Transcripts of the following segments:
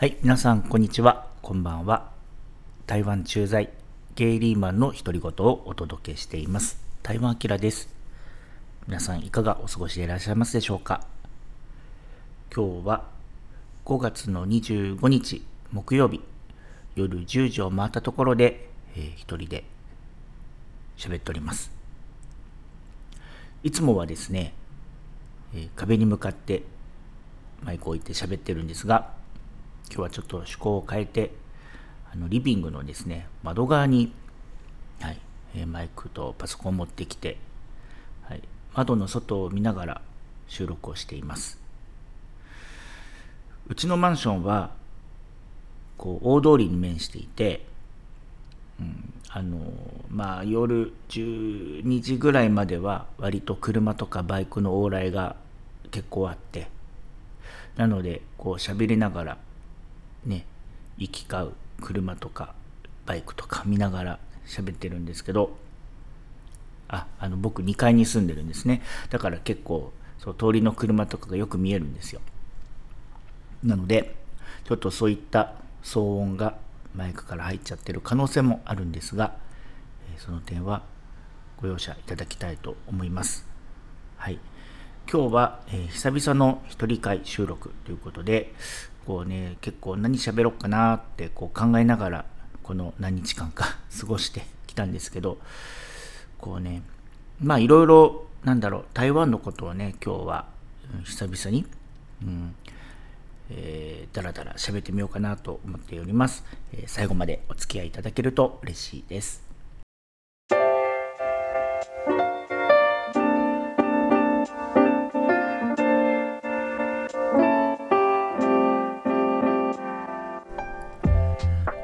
はい、皆さん、こんにちは。こんばんは。台湾駐在、ゲイリーマンの独り言をお届けしています。台湾アです。皆さん、いかがお過ごしでいらっしゃいますでしょうか今日は5月の25日、木曜日、夜10時を回ったところで、えー、一人で喋っております。いつもはですね、えー、壁に向かってマイクを置いて喋ってるんですが、今日はちょっと趣向を変えて、あのリビングのですね、窓側に、はいえマイクとパソコンを持ってきて、はい、窓の外を見ながら収録をしています。うちのマンションは、こう、大通りに面していて、うん、あのまあ夜12時ぐらいまでは割と車とかバイクの往来が結構あってなのでこう喋りながらね行き交う車とかバイクとか見ながら喋ってるんですけどああの僕2階に住んでるんですね。だから結構そう通りの車とかがよく見えるんですよ。なのでちょっとそういった騒音がマイクから入っちゃってる可能性もあるんですがその点はご容赦いただきたいと思います。はい。今日は、えー、久々の一人会収録ということでこうね、結構何喋ろうかなってこう考えながら、この何日間か 過ごしてきたんですけど、こうね、まあいろいろ、なんだろう、台湾のことをね、今日は、うん、久々に、うん、えー、だらだら喋ってみようかなと思っております、えー、最後までお付き合いいただけると嬉しいです。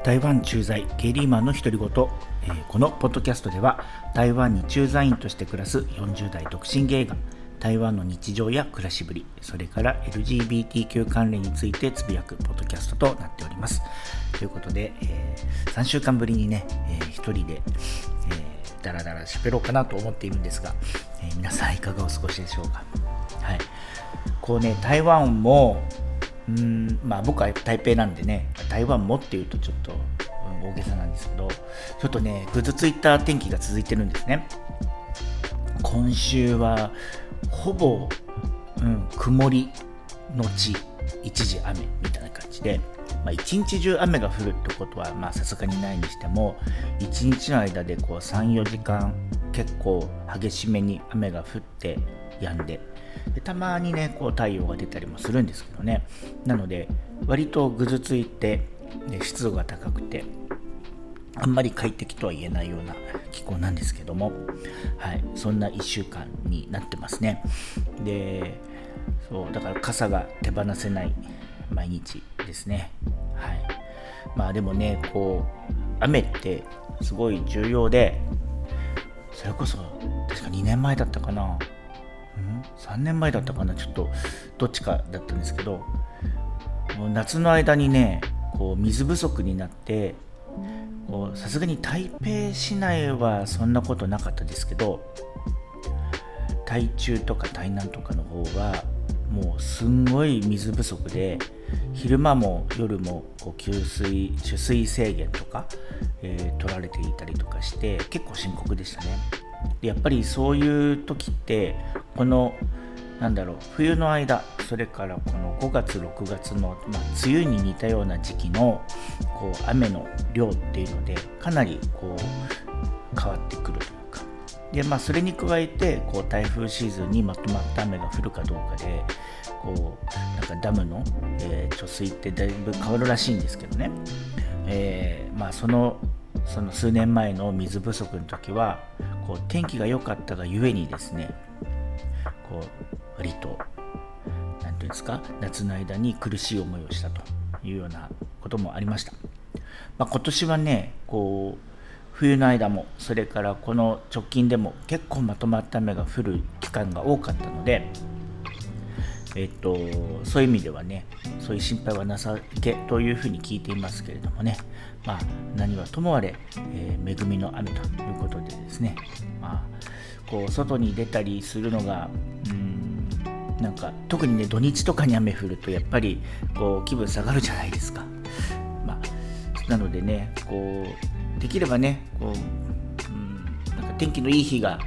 台湾駐在ゲリーマンの独り言、えー、このポッドキャストでは台湾に駐在員として暮らす40代独身ゲイが台湾の日常や暮らしぶりそれから LGBTQ 関連についてつぶやくポッドキャストとなっております。ということで、えー、3週間ぶりにね、えー、一人で、えー、だらだら喋ろうかなと思っているんですが、えー、皆さんいかがお過ごしでしょうか。はい。こうね台湾もうんまあ僕は台北なんでね台湾もっていうとちょっと、大げさなんですけどちょっとねぐずついた天気が続いてるんですね。今週はほぼ、うん、曇りのち一時雨みたいな感じで、まあ、一日中雨が降るってことはさすがにないにしても一日の間でこう34時間結構激しめに雨が降って止んででたまにねこう太陽が出たりもするんですけどね。なので割とぐずついて、湿度が高くてあんまり快適とは言えないような気候なんですけども、はい、そんな1週間になってますね。でそうだから傘が手放せない毎日ですね。はい。まあでもねこう雨ってすごい重要でそれこそ確か2年前だったかな。3年前だったかな？ちょっとどっちかだったんですけど夏の間にねこう水不足になってさすがに台北市内はそんなことなかったですけど台中とか台南とかの方はもうすんごい水不足で昼間も夜もこう給水取水制限とか、えー、取られていたりとかして結構深刻でしたね。やっぱりそういう時ってこのなんだろう冬の間それからこの5月6月の、まあ、梅雨に似たような時期のこう雨の量っていうのでかなりこう変わってくるというか。で、まあ、それに加えてこう台風シーズンにまとまった雨が降るかどうかでこうなんかダムの、えー、貯水ってだいぶ変わるらしいんですけどね、えー、まあ、そのその数年前の水不足の時はこう天気が良かったがゆえにですねこう割と何て言うんですか夏の間に苦しい思いをしたというようなこともありました、まあ、今年はねこう冬の間もそれからこの直近でも結構まとまった雨が降る期間が多かったのでえっと、そういう意味ではね、そういう心配はなさけというふうに聞いていますけれどもね、まあ、何はともあれ、えー、恵みの雨ということでですね、まあ、こう外に出たりするのが、うんなんか特にね土日とかに雨降るとやっぱりこう気分下がるじゃないですか。まあ、なのでねこうできればねこう、うん、なんか天気のいい日が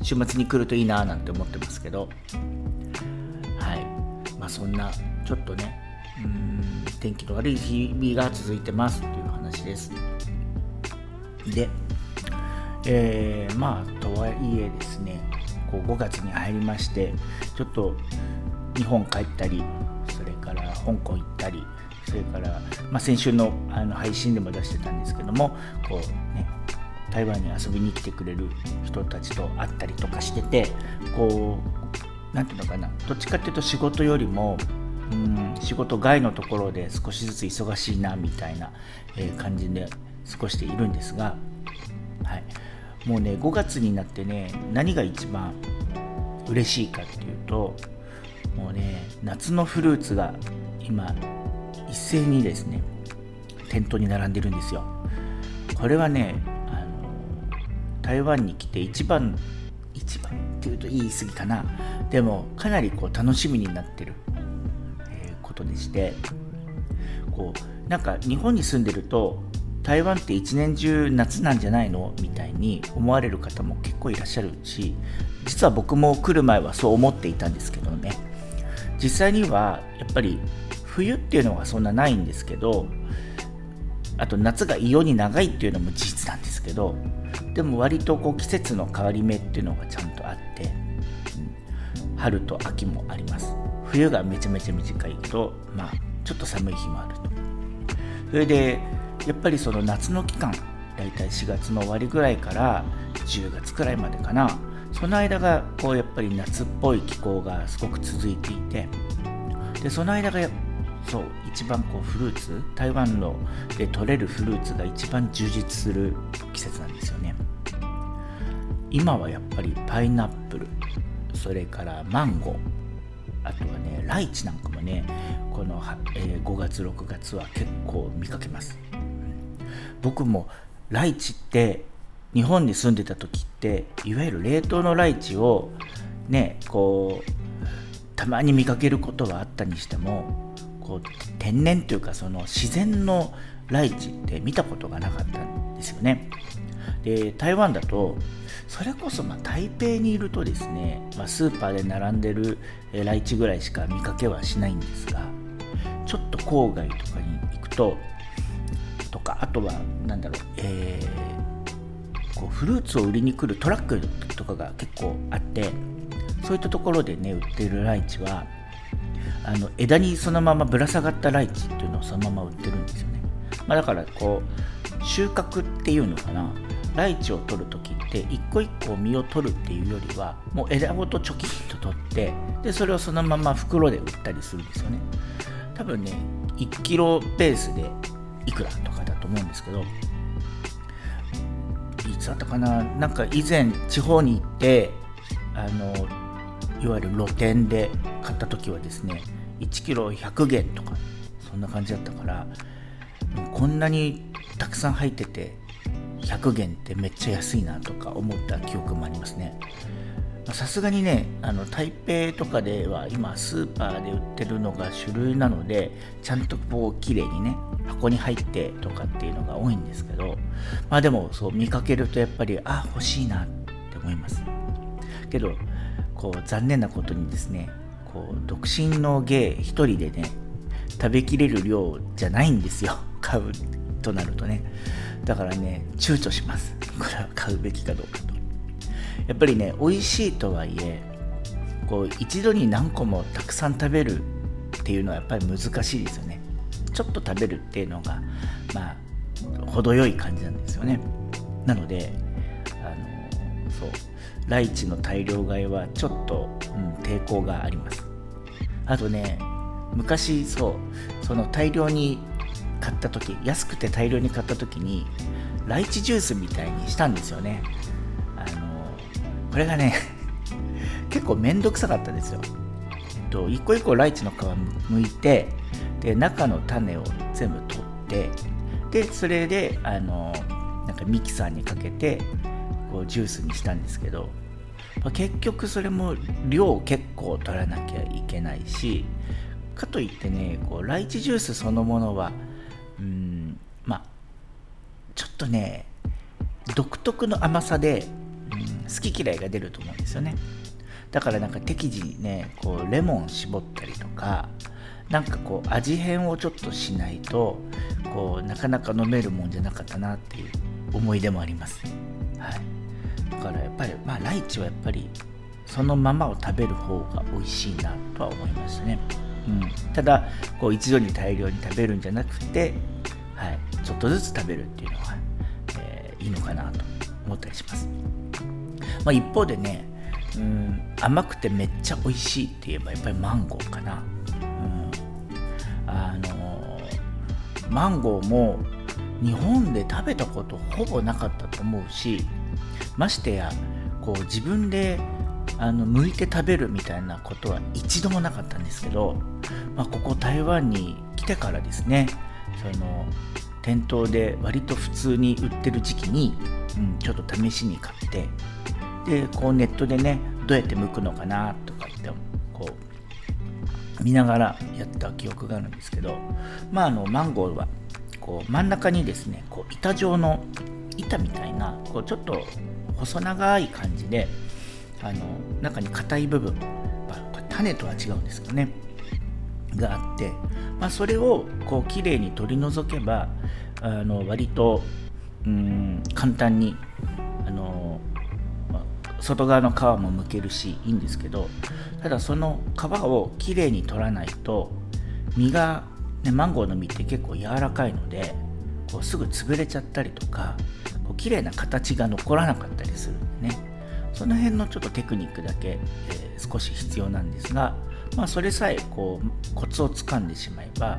週末に来るといいななんて思ってますけど。はい。まあそんなちょっとねうん天気の悪い日々が続いてますという話です。で、えー、まあとはいえですねこう5月に入りましてちょっと日本帰ったりそれから香港行ったりそれから、まあ、先週のあの配信でも出してたんですけどもこうね台湾に遊びに来てくれる人たちと会ったりとかしててこう何て言うのかなどっちかっていうと仕事よりもうん仕事外のところで少しずつ忙しいなみたいな、え、感じで過ごしているんですが、はい、もうね5月になってね何が一番嬉しいかっていうともうね夏のフルーツが今一斉にですね店頭に並んでるんですよ。これはねあの台湾に来て一番一番っていうと言い過ぎかな。でもかなりこう楽しみになってる、ことでしてこうなんか日本に住んでると台湾って一年中夏なんじゃないの？みたいに思われる方も結構いらっしゃるし実は僕も来る前はそう思っていたんですけどね。実際にはやっぱり冬っていうのがそんなないんですけどあと夏が異様に長いっていうのも事実なんですけどでも割とこう季節の変わり目っていうのがちゃんとあって、春と秋もあります。冬がめちゃめちゃ短いけどまあちょっと寒い日もあると。それでやっぱりその夏の期間だいたい4月の終わりぐらいから10月くらいまでかな。その間がこうやっぱり夏っぽい気候がすごく続いていて。でその間がそう一番こうフルーツ台湾ので取れるフルーツが一番充実する季節なんですよね。今はやっぱりパイナップルそれからマンゴー。あとはねライチなんかもねこの、えー、5月6月は結構見かけます僕もライチって日本に住んでた時っていわゆる冷凍のライチをねこうたまに見かけることはあったにしてもこう天然というかその自然のライチって見たことがなかったんですよね。で台湾だとそれこそま台北にいるとですね、まあ、スーパーで並んでるライチぐらいしか見かけはしないんですがちょっと郊外とかに行くととかあとは何だろう、えー、こうフルーツを売りに来るトラックとかが結構あってそういったところでね売ってるライチはあの枝にそのままぶら下がったライチっていうのをそのまま売ってるんですよね、まあ、だからこう収穫っていうのかな。ライチを取る時って一個一個実を取るっていうよりはもう枝ごとチョキンと取ってでそれをそのまま袋で売ったりするんですよね。多分ね1キロペースでいくらとかだと思うんですけどいつだったかな？なんか以前地方に行ってあのいわゆる露店で買った時はですね1キロ100元とかそんな感じだったからこんなにたくさん入ってて100元ってめっちゃ安いなとか思った記憶もありますね。さすがにねあの台北とかでは今スーパーで売ってるのが主流なのでちゃんとこう綺麗にね箱に入ってとかっていうのが多いんですけどまあでもそう見かけるとやっぱりあ欲しいなって思います。けどこう残念なことにですねこう独身の芸一人でね食べきれる量じゃないんですよ。買うとなるとね。だからね躊躇します。これは買うべきかどうかと。やっぱりね美味しいとはいえこう一度に何個もたくさん食べるっていうのはやっぱり難しいですよね。ちょっと食べるっていうのがまあ程よい感じなんですよね。なのであのそうライチの大量買いはちょっと、うん、抵抗があります。あとね昔そうその大量に買った時安くて大量に買った時にライチジュースみたいにしたんですよねあのこれがね 結構めんどくさかったですよ。えっと、一個一個ライチの皮むいてで中の種を全部取ってでそれであのなんかミキサーにかけてこうジュースにしたんですけど、結局それも量結構取らなきゃいけないしかといってねこうライチジュースそのものはうんまあちょっとね独特の甘さで、うん、好き嫌いが出ると思うんですよね。だからなんか適時にねこうレモン絞ったりとかなんかこう味変をちょっとしないとこうなかなか飲めるもんじゃなかったなっていう思い出もあります、はい、だからやっぱりまあライチはやっぱりそのままを食べる方が美味しいなとは思いましたね、うん、ただこう一度に大量に食べるんじゃなくて、はい、ちょっとずつ食べるっていうのは、えー、いいのかなと思ったりします、まあ、一方でねうん甘くてめっちゃ美味しいって言えばやっぱりマンゴーかな、うん、あのマンゴーも日本で食べたことほぼなかったと思うしましてやこう自分であの剥いて食べるみたいなことは一度もなかったんですけど、まあ、ここ台湾に来てからですねその店頭で割と普通に売ってる時期に、うん、ちょっと試しに買ってでこうネットでねどうやって剥くのかなとかってこう見ながらやった記憶があるんですけどまああのマンゴーはこう真ん中にですねこう板状の板みたいなこうちょっと細長い感じであの中に硬い部分、まあ、種とは違うんですけどねがあって、まあ、それをこうきれいに取り除けばあの割とうん簡単にあの外側の皮も剥けるしいいんですけどただその皮をきれいに取らないと実がね、マンゴーの実って結構柔らかいのでこうすぐ潰れちゃったりとかこう綺麗な形が残らなかったりするんでね。その辺のちょっとテクニックだけ、えー、少し必要なんですが、まあ、それさえこうコツをつかんでしまえば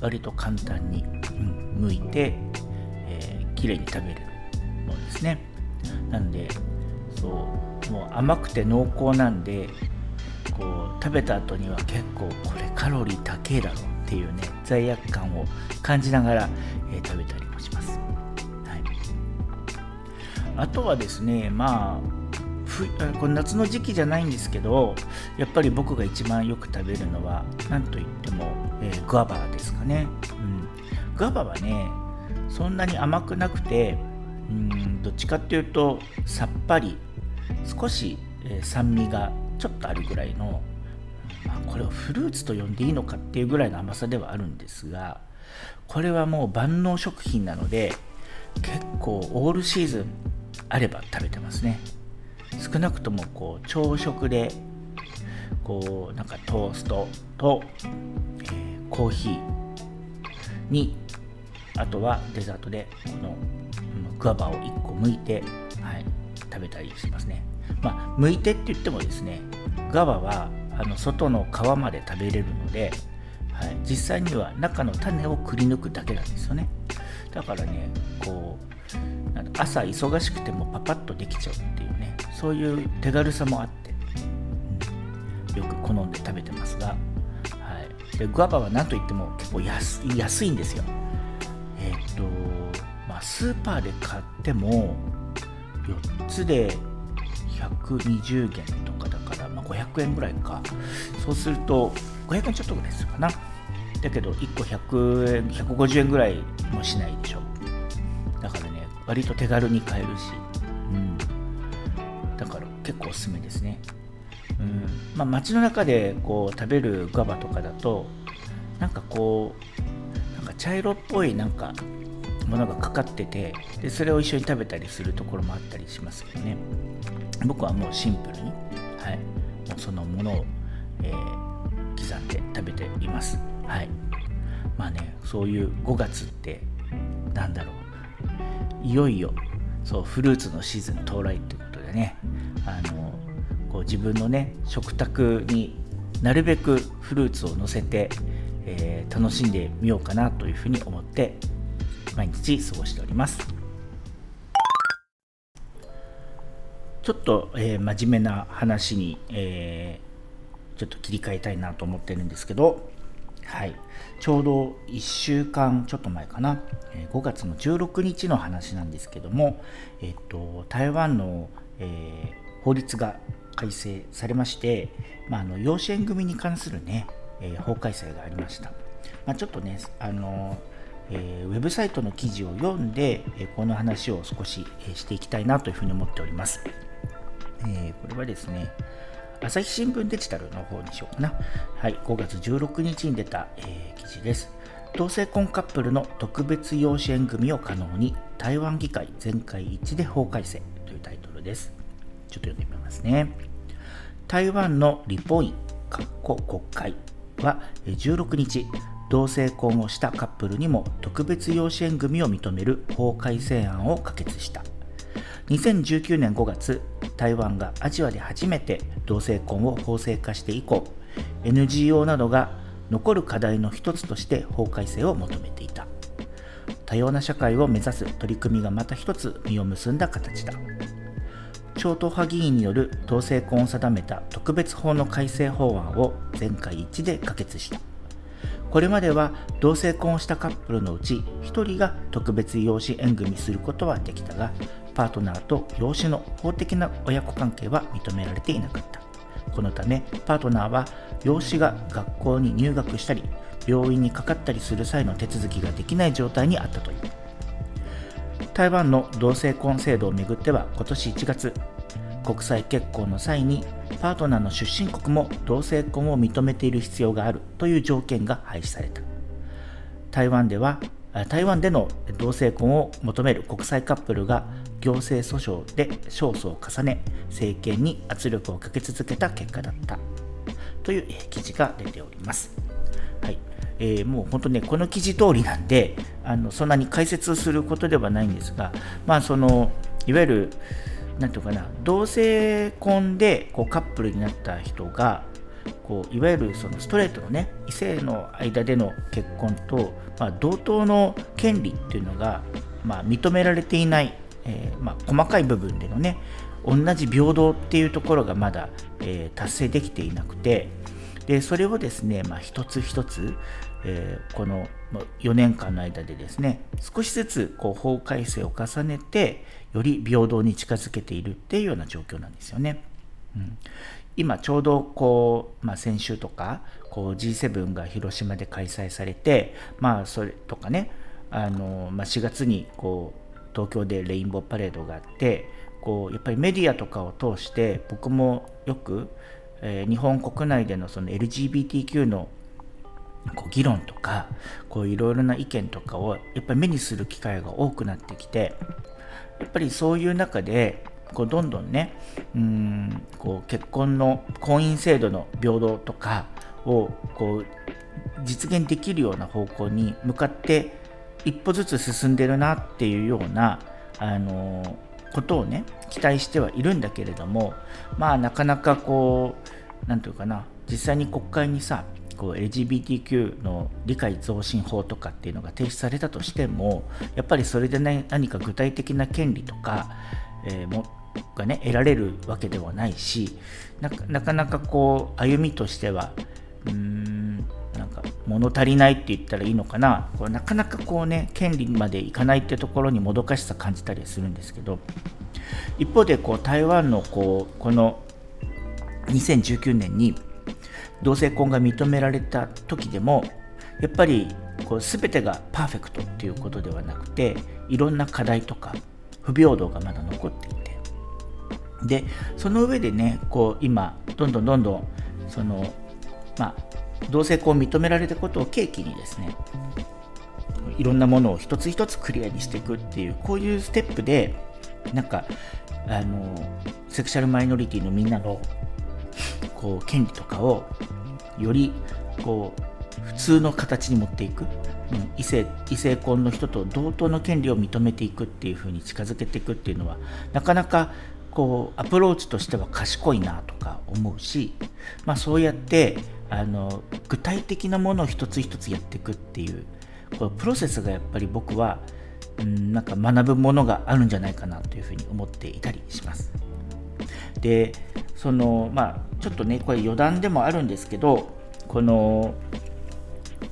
割と簡単に、うん、剥いて、えー、綺麗に食べるものですね。なのでそうもう甘くて濃厚なんでこう食べた後には結構これカロリー高えだろっていうね罪悪感を感じながら、えー、食べたりもします、はい、あとはですねまあふこの夏の時期じゃないんですけどやっぱり僕が一番よく食べるのは何といっても、えー、グアバですかね、うん、グアバはねそんなに甘くなくてうんどっちかっていうとさっぱり少し、えー、酸味がちょっとあるぐらいのまあ、これをフルーツと呼んでいいのかっていうぐらいの甘さではあるんですがこれはもう万能食品なので結構オールシーズンあれば食べてますね。少なくともこう朝食でこうなんかトーストと、えー、コーヒーにあとはデザートでこのグアバを1個剥いて、はい、食べたりしますね。まあ剥いてって言ってもですねグアバはあの外の皮まで食べれるので、はい、実際には中の種をくり抜くだけなんですよね。だからねこう朝忙しくてもパパッとできちゃう。そういう手軽さもあって、よく好んで食べてますが、はい、でグアバは何といっても結構安いんですよ。えー、っとまあスーパーで買っても4つで120元とかだから、まあ、500円ぐらいか。そうすると500円ちょっとぐらいするかな。だけど1個100円150円ぐらいもしないでしょ。だからね割と手軽に買えるし、結構おすすめですね。うん。まあ、街の中でこう食べるガバとかだとなんかこうなんか茶色っぽいなんかものがかかっててでそれを一緒に食べたりするところもあったりしますけどね。僕はもうシンプルに、はい、もうそのものを、えー、刻んで食べています。はい、まあねそういう5月ってなんだろう。いよいよそうフルーツのシーズン到来ってねあのこう自分のね食卓になるべくフルーツを乗せて、えー、楽しんでみようかなというふうに思って毎日過ごしております。ちょっと、えー、真面目な話に、えー、ちょっと切り替えたいなと思ってるんですけど、はい、ちょうど1週間ちょっと前かな、5月の16日の話なんですけども、えっと、台湾の、えー、法律が改正されまして、まあ、あの養子縁組に関するね、えー、法改正がありました。まあ、ちょっとね、あのえー、ウェブサイトの記事を読んで、えこの話を少し、えしていきたいなというふうに思っております。えこれはですね、朝日新聞デジタルの方にしようかな。はい、5月16日に出た、え記事です。同性婚カップルの特別養子縁組を可能に台湾議会全会一致で法改正です。ちょっと読んでみますね。台湾のリポイン国会は16日、同性婚をしたカップルにも特別養子縁組を認める法改正案を可決した。2019年5月、台湾がアジアで初めて同性婚を法制化して以降、NGO などが残る課題の一つとして法改正を求めていた多様な社会を目指す取り組みがまた一つ実を結んだ形だ超党派議員による同性婚を定めた特別法の改正法案を全会一致で可決した。これまでは同性婚をしたカップルのうち1人が特別養子縁組することはできたがパートナーと養子の法的な親子関係は認められていなかった。このためパートナーは養子が学校に入学したり病院にかかったりする際の手続きができない状態にあったという。台湾の同性婚制度をめぐっては今年1月国際結婚の際にパートナーの出身国も同性婚を認めている必要があるという条件が廃止された台湾では台湾での同性婚を求める国際カップルが行政訴訟で勝訴を重ね政権に圧力をかけ続けた結果だったという記事が出ております。はいえー、もう本当ね、この記事通りなんで、あのそんなに解説することではないんですが、まあ、そのいわゆる、なんていうかな、同性婚でこうカップルになった人が、こういわゆるそのストレートのね異性の間での結婚と、まあ、同等の権利っていうのが、まあ、認められていない、えー、まあ、細かい部分でのね同じ平等っていうところがまだ、えー、達成できていなくてでそれをですね、まあ、一つ一つ、えー、この4年間の間でですね少しずつこう法改正を重ねてより平等に近づけているっていうような状況なんですよね。うん、今ちょうどこう、まあ、先週とかこう G7 が広島で開催されて、まあ、それとかねあの、まあ、4月にこう東京でレインボーパレードがあってこうやっぱりメディアとかを通して僕もよく、えー、日本国内でのその LGBTQ のこう議論とかこういろいろな意見とかをやっぱり目にする機会が多くなってきてやっぱりそういう中でこうどんどんねうんこう結婚の婚姻制度の平等とかをこう実現できるような方向に向かって一歩ずつ進んでるなっていうようなあのことをね期待してはいるんだけれどもまあなかなかこう何て言うかな実際に国会にさこう LGBTQ の理解増進法とかっていうのが提出されたとしてもやっぱりそれで、ね、何か具体的な権利とか、えー、もがね得られるわけではないしなかなかこう歩みとしてはうーんなんか物足りないって言ったらいいのかな。これなかなかこうね権利までいかないってところにもどかしさ感じたりするんですけど一方でこう台湾のこうこの2019年に同性婚が認められた時でもやっぱりこう全てがパーフェクトっていうことではなくていろんな課題とか不平等がまだ残っていて。でその上でねこう今どんどんどんどんそのまあ同性婚を認められたことを契機にですねいろんなものを一つ一つクリアにしていくっていうこういうステップでなんかあのセクシャルマイノリティのみんなのこう権利とかをよりこう普通の形に持っていく、うん、異性異性婚の人と同等の権利を認めていくっていう風に近づけていくっていうのはなかなかこうアプローチとしては賢いなとか思うし、まあ、そうやってあの具体的なものを一つ一つやっていくっていうこのプロセスがやっぱり僕は、うん、なんか学ぶものがあるんじゃないかなというふうに思っていたりします。でそのまあちょっとねこれ余談でもあるんですけどこの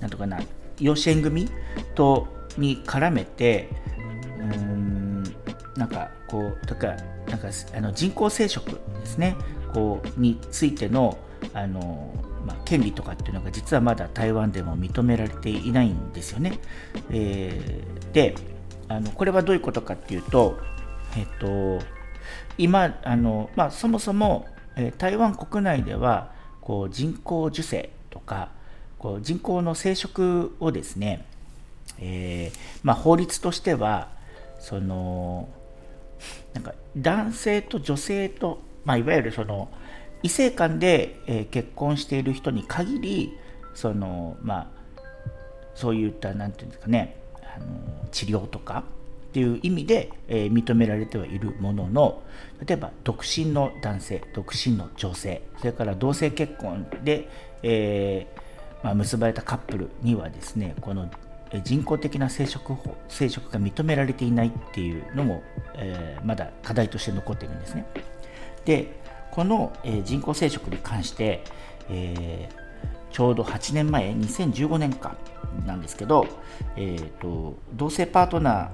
なんとかな養子縁組とに絡めてうんなんかこうとかなんかあの人工生殖ですねこうについてのあの、まあ、権利とかっていうのが実はまだ台湾でも認められていないんですよね。えー、であのこれはどういうことかっていうと、えっと、今あの、まあ、そもそも、えー、台湾国内ではこう人工授精とかこう人工の生殖をですね、えーまあ、法律としてはそのなんか男性と女性と、まあ、いわゆるその異性間で、えー、結婚している人に限りそのまあそういった何て言うんですかねあの治療とかっていう意味で、えー、認められてはいるものの例えば独身の男性独身の女性それから同性結婚で、えー、まあ、結ばれたカップルにはですねこの人工的な生殖法生殖が認められていないっていうのも、えー、まだ課題として残っているんですね。でこの、え、人工生殖に関して、え、ちょうど8年前2015年間なんですけど、えーと、同性パートナー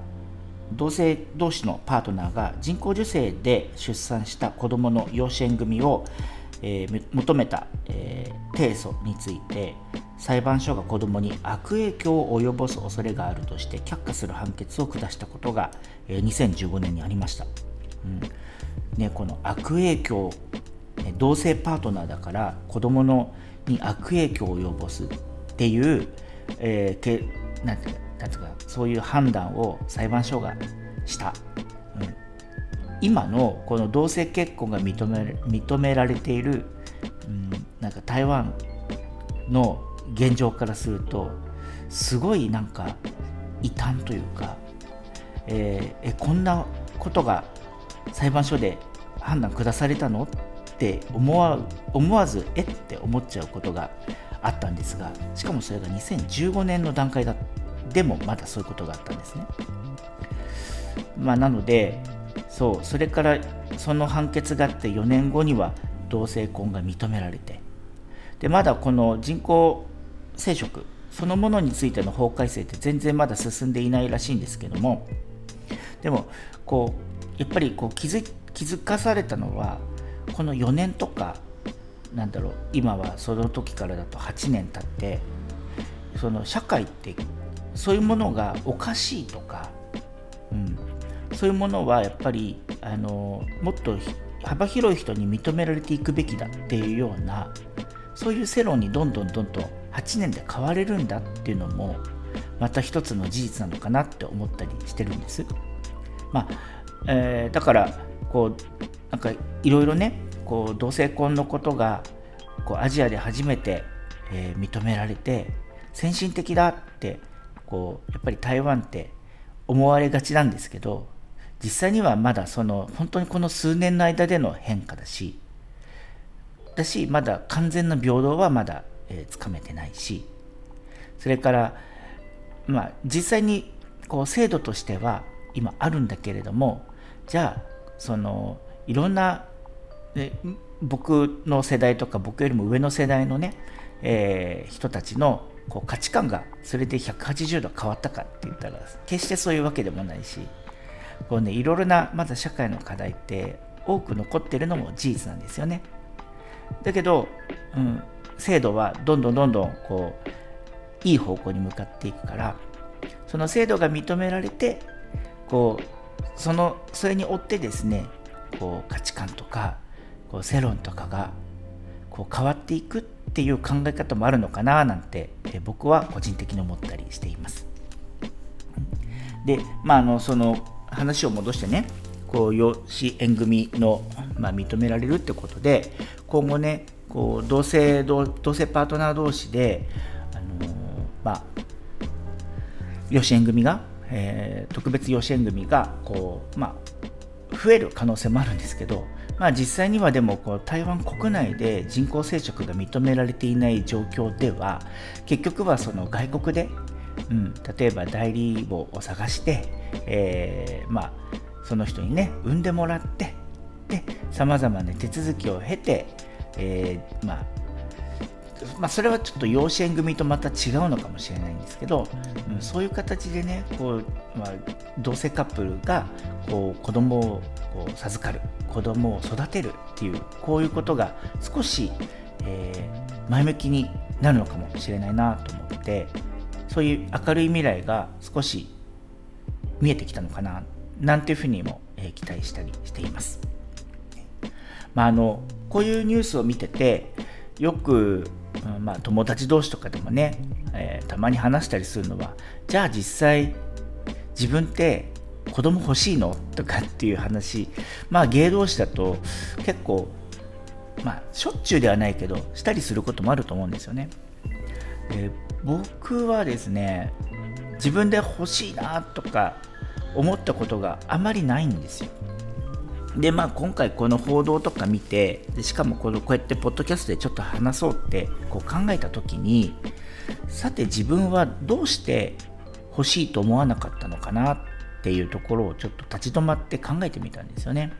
同性同士のパートナーが人工授精で出産した子どもの養子縁組を、えー、求めた、えー、提訴について裁判所が子どもに悪影響を及ぼす恐れがあるとして却下する判決を下したことが、えー、2015年にありました。うんね、この悪影響同性パートナーだから子どものに悪影響を及ぼすっていう、えー、けなんてなんていうかそういう判断を裁判所がした、うん、今のこの同性結婚が認め認められている、うん、なんか台湾の現状からするとすごいなんか異端というか、えー、えこんなことが裁判所で判断下されたのって思わ思わずえって思っちゃうことがあったんですがしかもそれが2015年の段階だっでもまだそういうことがあったんですね。まあ、なのでそうそれからその判決があって4年後には同性婚が認められてでまだこの人工生殖そのものについての法改正って全然まだ進んでいないらしいんですけどもでもこうやっぱりこう気づ気づかされたのはこの4年とかなんだろう今はその時からだと8年経ってその社会ってそういうものがおかしいとか、うん、そういうものはやっぱりあのもっと幅広い人に認められていくべきだっていうようなそういう世論にどんどんどんどん8年で変われるんだっていうのもまた一つの事実なのかなって思ったりしてるんです。まあえー、だからこうなんかいろいろねこう同性婚のことがこうアジアで初めて、えー、認められて先進的だってこうやっぱり台湾って思われがちなんですけど実際にはまだその本当にこの数年の間での変化だしだしまだ完全な平等はまだえー、つかめてないしそれからまあ実際にこう制度としては今あるんだけれどもじゃあそのいろんな、僕の世代とか僕よりも上の世代のね、えー、人たちのこう価値観がそれで180度変わったかって言ったら決してそういうわけでもないしこう、ね、いろいろなまだ社会の課題って多く残ってるのも事実なんですよね。だけど、うん、制度はどんどんどんどんこういい方向に向かっていくからその制度が認められてこうそのそれに追ってですねこう価値観とかこう世論とかがこう変わっていくっていう考え方もあるのかななんて僕は個人的に思ったりしています。でまああのその話を戻してねこう養子縁組の、まあ、認められるってことで今後ねこう同性同性パートナー同士で、あのー、まあ、養子縁組が、えー、特別養子縁組がこう、まあ、増える可能性もあるんですけど、まあ、実際にはでもこう台湾国内で人工生殖が認められていない状況では結局はその外国で、うん、例えば代理母を探して、えー、まあ、その人にね産んでもらってさまざまな手続きを経てえー、まあまあ、それはちょっと養子縁組とまた違うのかもしれないんですけど、うん、そういう形でねこう、まあ、同性カップルがこう子供をこう授かる子供を育てるっていうこういうことが少し、えー、前向きになるのかもしれないなと思ってそういう明るい未来が少し見えてきたのかななんていうふうにも、えー、期待したりしています。まあ、あのこういうニュースを見ててよく、うんまあ、友達同士とかでもね、えー、たまに話したりするのはじゃあ実際自分って子供欲しいのとかっていう話まあ芸同士だと結構まあしょっちゅうではないけどしたりすることもあると思うんですよね。で僕はですね自分で欲しいなとか思ったことがあまりないんですよ。でまあ今回この報道とか見てしかもこのこうやってポッドキャストでちょっと話そうってこう考えた時にさて自分はどうして欲しいと思わなかったのかなっていうところをちょっと立ち止まって考えてみたんですよね。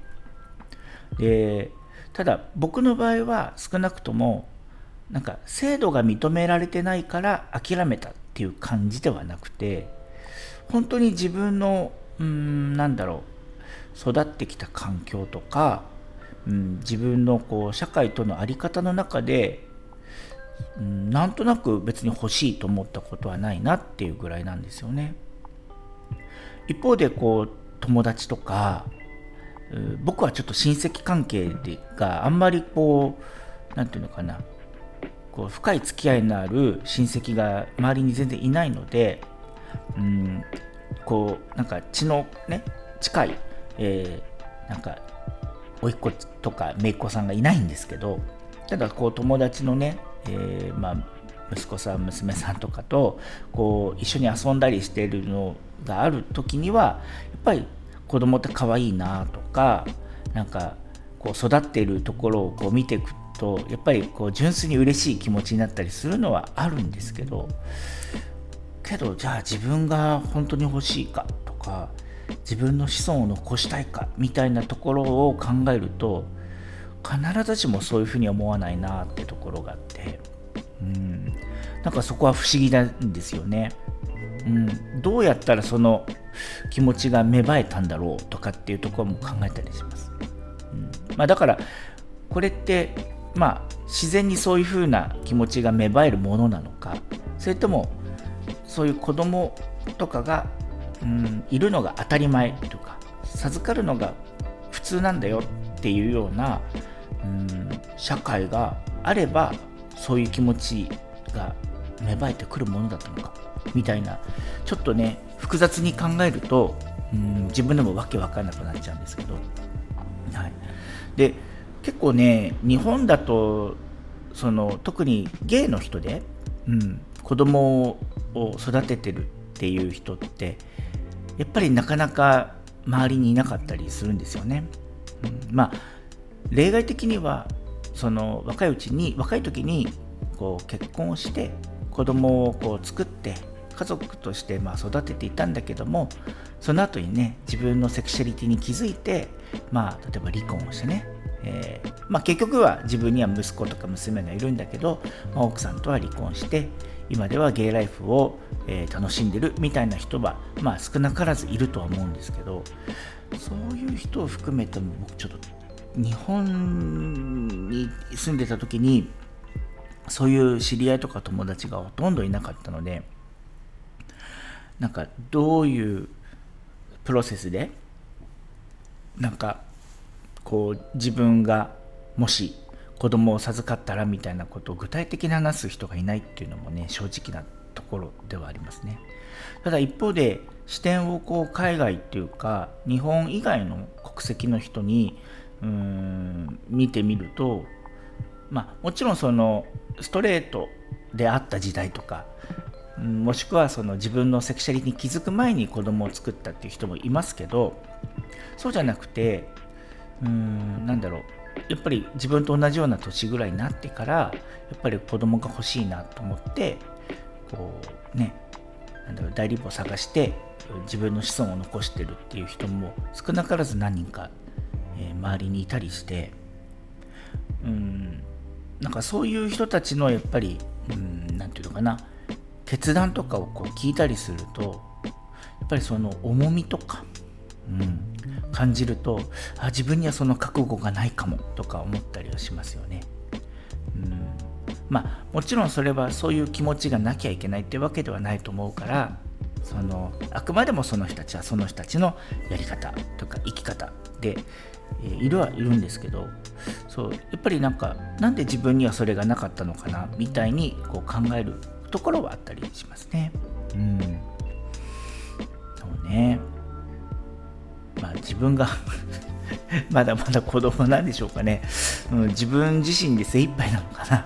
でただ僕の場合は少なくともなんか制度が認められてないから諦めたっていう感じではなくて本当に自分のうんなんだろう育ってきた環境とか、うん、自分のこう社会との在り方の中で、うん、なんとなく別に欲しいと思ったことはないなっていうぐらいなんですよね。一方でこう友達とか僕はちょっと親戚関係でがあんまりこう何て言うのかなこう深い付き合いのある親戚が周りに全然いないので、うん、こうなんか血のね近いえー、なんか甥っ子とか姪っ子さんがいないんですけどただこう友達のね、えー、まあ、息子さん娘さんとかとこう一緒に遊んだりしてるのがある時にはやっぱり子供って可愛いなとかなんかこう育っているところをこう見ていくとやっぱりこう純粋に嬉しい気持ちになったりするのはあるんですけどけどじゃあ自分が本当に欲しいかとか自分の子孫を残したいかみたいなところを考えると必ずしもそういうふうに思わないなってところがあってうんなんかそこは不思議なんですよね。うん、どうやったらその気持ちが芽生えたんだろうとかっていうところも考えたりします。うんまあ、だからこれってまあ自然にそういうふうな気持ちが芽生えるものなのかそれともそういう子供とかがうんいるのが当たり前とか授かるのが普通なんだよっていうようなうん社会があればそういう気持ちが芽生えてくるものだったのかみたいなちょっとね複雑に考えるとうん自分でもわけわかんなくなっちゃうんですけど、はい、で結構ね日本だとその特にゲイの人で、うん、子供を育ててるっていう人ってやっぱりなかなか周りにいなかったりするんですよね。うん、まあ例外的にはその若いうちに若い時にこう結婚をして子供をこう作って家族としてまあ育てていたんだけどもその後にね自分のセクシャリティに気づいてまあ例えば離婚をしてね、えー、まあ、結局は自分には息子とか娘がいるんだけど、まあ、奥さんとは離婚して今ではゲイライフを、えー、楽しんでるみたいな人は、まあ、少なからずいるとは思うんですけどそういう人を含めても僕ちょっと日本に住んでた時にそういう知り合いとか友達がほとんどいなかったのでなんかどういうプロセスでなんかこう自分がもし子供を授かったらみたいなことを具体的に話す人がいないっていうのもね正直なところではありますね。ただ一方で視点をこう海外っていうか日本以外の国籍の人にうーん見てみるとまあもちろんそのストレートであった時代とかもしくはその自分のセクシャリティに気づく前に子供を作ったっていう人もいますけどそうじゃなくてうーんなんだろう。やっぱり自分と同じような年ぐらいになってからやっぱり子供が欲しいなと思ってこうねなんだろう代理母を探して自分の子孫を残してるっていう人も少なからず何人か、えー、周りにいたりしてうんなんかそういう人たちのやっぱり何て言うのかな決断とかをこう聞いたりするとやっぱりその重みとか、うん、感じるとあ自分にはその覚悟がないかもとか思ったりはしますよね。うんまあもちろんそれはそういう気持ちがなきゃいけないってわけではないと思うからそのあくまでもその人たちはその人たちのやり方とか生き方で、えー、いるはいるんですけどそうやっぱりなんかなんで自分にはそれがなかったのかなみたいにこう考えるところはあったりしますね。うん、そうねまあ自分が まだまだ子供なんでしょうかね、うん、自分自身で精一杯なのかな。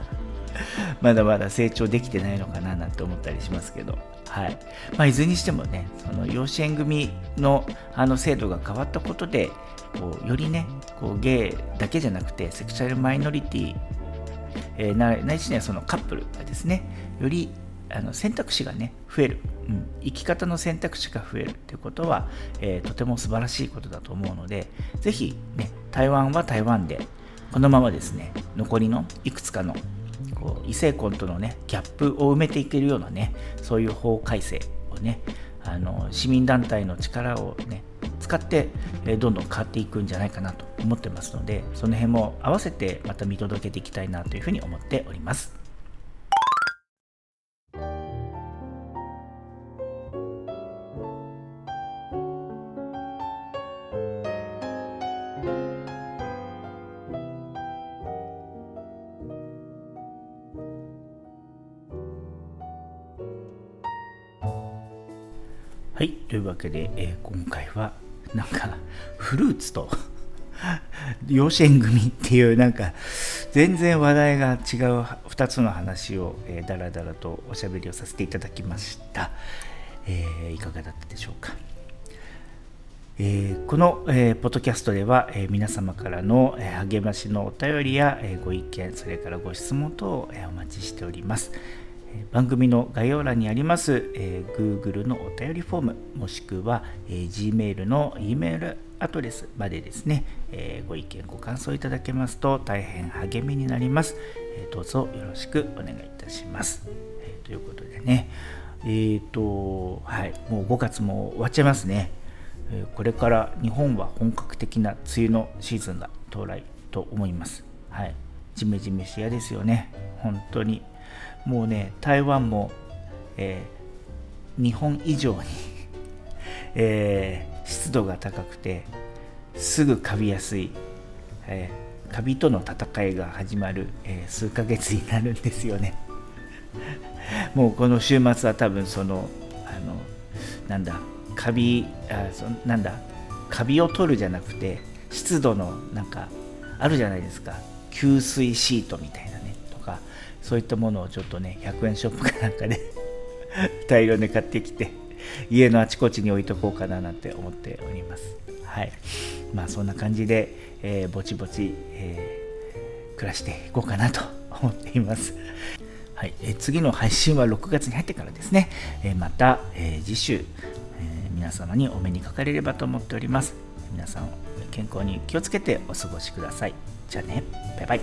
まだまだ成長できてないのかななんて思ったりしますけど、はい。まあ、いずれにしてもねその養子縁組のあの制度が変わったことでこうよりねこうゲイだけじゃなくてセクシャルマイノリティ、えー、ないしねそのカップルがですねよりあの選択肢がね増える、うん、生き方の選択肢が増えるっていうことは、えー、とても素晴らしいことだと思うのでぜひね台湾は台湾でこのままですね残りのいくつかのこう異性婚とのねギャップを埋めていけるようなねそういう法改正をねあの市民団体の力をね使って、どんどん変わっていくんじゃないかなと思ってますのでその辺も合わせてまた見届けていきたいなというふうに思っております。はい、というわけで、えー、今回はなんかフルーツと 養子縁組っていうなんか全然話題が違う2つの話を、えー、だらだらとおしゃべりをさせていただきました、えー、いかがだったでしょうか、えー、この、えー、ポッドキャストでは、えー、皆様からの、え、励ましのお便りや、えー、ご意見それからご質問等を、えー、お待ちしております、番組の概要欄にあります、えー、Google のお便りフォームもしくは、えー、Gmail の E メールアドレスまでですね、えー、ご意見ご感想いただけますと大変励みになります、え、どうぞよろしくお願いいたします、え、ということでね。えっ、とはい。もう5月も終わっちゃいますね、えこれから日本は本格的な梅雨のシーズンが到来と思います。はい。ジメジメし嫌ですよね。本当に。もうね台湾も、えー、日本以上に えー、湿度が高くてすぐカビやすい、えー、カビとの戦いが始まる、えー、数ヶ月になるんですよね。もうこの週末は多分そのあのなんだカビあそなんだカビを取るじゃなくて湿度のなんかあるじゃないですか。吸水シートみたいな。そういったものをちょっとね100円ショップかなんかで 大量に買ってきて家のあちこちに置いとこうかななんて思っております。はい。まあそんな感じで、えー、ぼちぼち、えー、暮らしていこうかなと思っています。はい、え次の配信は6月に入ってからですね、えまた、え次週、え皆様にお目にかかれればと思っております。皆さん健康に気をつけてお過ごしください。じゃあね。バイバイ。